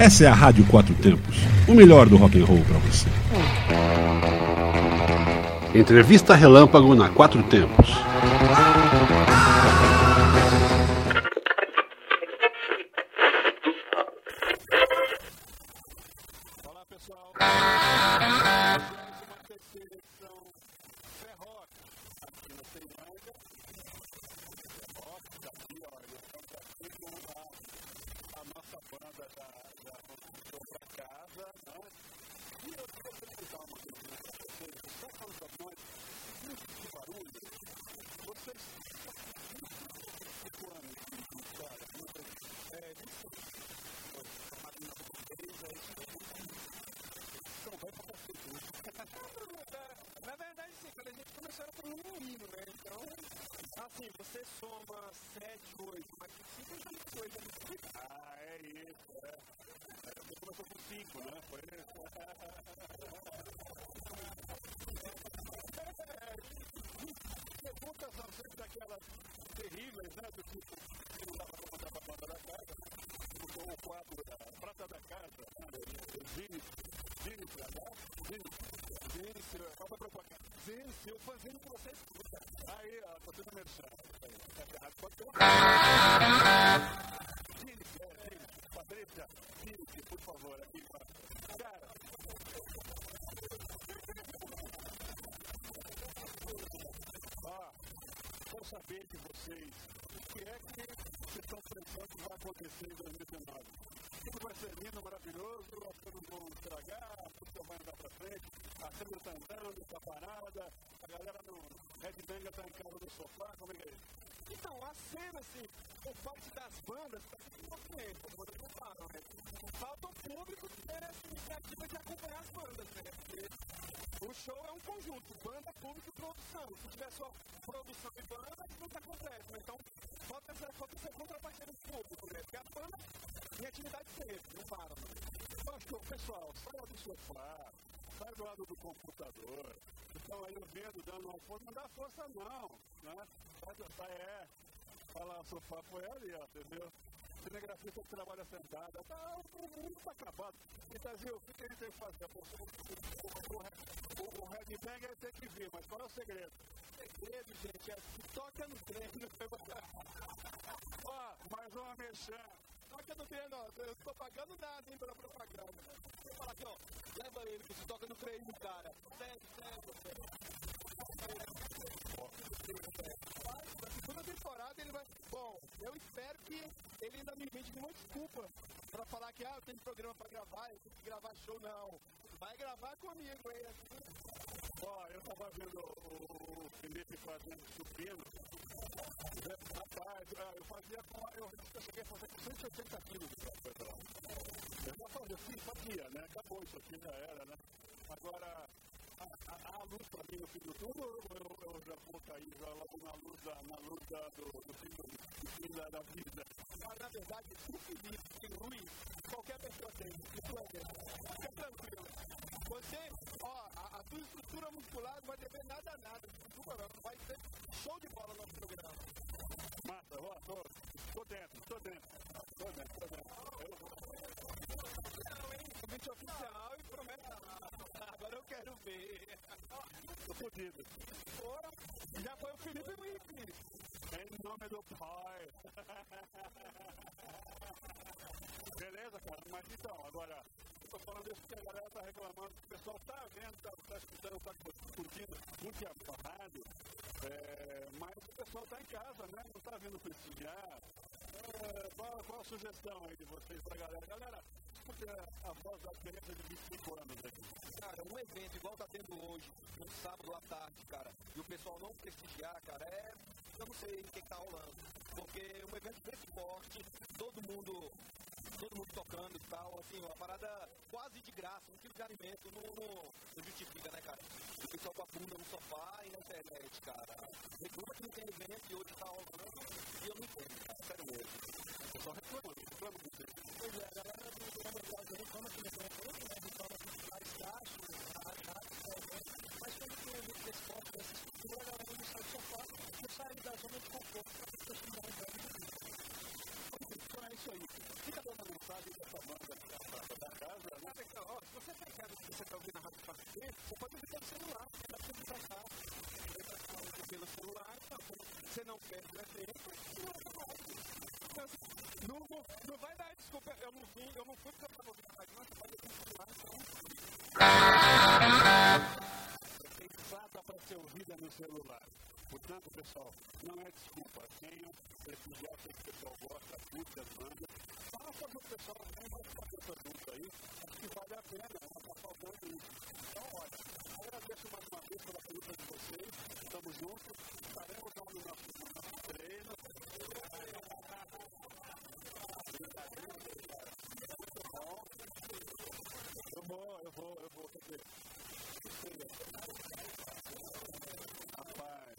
Essa é a Rádio Quatro Tempos, o melhor do rock and roll para você. Entrevista Relâmpago na Quatro Tempos. assim, você soma 7, 8, mas fica jogando coisa ali. Ah, é isso, é. Você começou com 5, né? Foi isso. Perguntas às vezes daquelas terríveis, né? Do tipo, eu estava contando a prata da casa, botou o quadro da Prata da Casa, Zine, Zine, né? Zine, Zine, Zine, Zine, Zine, Zine, Zine, Zine, Zine, Zine, saber de vocês o que é que vocês estão pensando que vai acontecer em 2019. Tudo vai ser lindo, maravilhoso, as coisas vão estragar, música vai andar para frente, a câmera está andando, está parada, a galera no Red Bang está em casa no sofá, como é que é isso? Então, a cena, assim, por parte das bandas, está tudo movimento, como vocês falam, né? Falta o público tem essa iniciativa de acompanhar as bandas, né? O show é um conjunto, banda, público e produção. Se tiver só produção e banda, isso nunca acontece. Né? Então, falta essa, falta essa contrapartida do público, né? Porque a banda tem atividade sempre, não para. Né? Então, pessoal, sai do sofá, sai do lado do computador, estão aí ouvindo, dando uma força, não dá força não, né? Sai, sai, é, fala, o sofá foi ali, ó, entendeu? cinegrafista que trabalha sentada, tá, o mundo está acabado. Brasil, o que a gente tem que fazer? O, Red Bang tem que vir, mas qual é o segredo? O segredo, gente, é toca no treino. Ó, mais uma mexã. Toca no treino. Eu não tô pagando nada, hein, pela você toca no treino, cara. Sério, sério, sério segunda temporada ele vai. Bom, eu espero que ele ainda me invente uma desculpa pra falar que ah, eu tenho programa pra gravar, eu tenho que gravar show, não. Vai gravar comigo aí. Ó, eu tava vendo o, o Felipe fazendo supino. Rapaz, ah, eu fazia com. Eu, eu cheguei a fazer com 180 quilos Eu já fazia, sim, fazia, né? Acabou isso aqui, já era, né? Agora, a, luz para mim no fim do túnel ou eu, eu já vou cair já logo na luz na luz da, do, do fim, do, do da, da vida? Mas, na verdade, o Felipe e ruim, qualquer pessoa tem. Isso é. Fica tranquilo. Você, ó, a, a tua estrutura muscular não vai dever nada a nada. Desculpa, não. Tô dentro, tô dentro. Tô dentro, tô dentro. Não, hein? Convite oficial e promete agora eu quero ver. Tô fodido. Já foi o Felipe Wick. Em nome do pai. Beleza, cara? Mas então, agora, eu tô falando isso porque a galera tá reclamando, o pessoal tá vendo, tá, tá escutando, tá curtindo muito a rádio, é, mas o pessoal tá em casa, né? Não tá vindo prestigiar. É, qual, qual a sugestão aí de vocês pra galera? Galera, porque a voz da experiência de 25 anos aqui. Cara, um evento igual tá tendo hoje, um sábado à tarde, cara, e o pessoal não prestigiar, cara, é. Eu não sei o que, tá rolando. Porque um evento desse forte, todo mundo todo mundo tocando e tal, assim, uma parada quase de graça, um tipo de alimento não, não justifica, né, cara? O pessoal com a bunda no sofá e na internet, cara. Reclama que não tem evento e hoje tá rolando e eu não entendo, cara, sério mesmo. O pessoal reclama, reclama do Pois é, a galera do Brasil reclama que não tem evento, né? Reclama que mais gasto, mas quando tem evento desse forte, dessa estrutura, a galera não sai do sofá, não sai da zona de conforto para as pessoas que não então é isso aí. Fica dando mensagem dessa banda, dessa você não perde na tempo, não, não, não vai dar desculpa, eu não vim, eu não fui porque eu estava ouvindo a rádio, continuar, então. Tem plata para ser ouvida no celular. Portanto, pessoal, não é desculpa. Tenha esse que o pessoal gosta, curte as bandas. Faça o pessoal, tem mais cabeça junto aí. Acho que vale a pena, não está faltando isso. Então, olha, agradeço mais uma vez pela pergunta de vocês. Estamos juntos. Rapaz.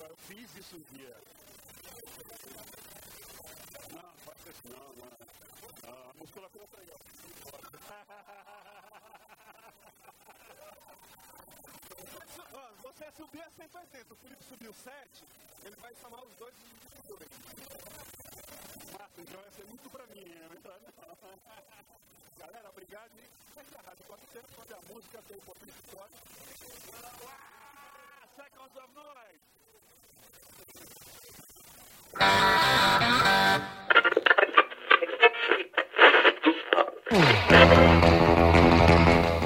Eu fiz isso um dia. Não, faça isso não, não. A musculatura tá legal. Você subir a 180, o Felipe subiu 7, ele vai chamar os dois de Massa, então essa é muito pra mim, é verdade? Galera, obrigado e segue a rádio quanto tempo, onde a música tem um pouquinho de história. Seconds of Noise!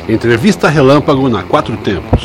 Entrevista Relâmpago na Quatro Tempos.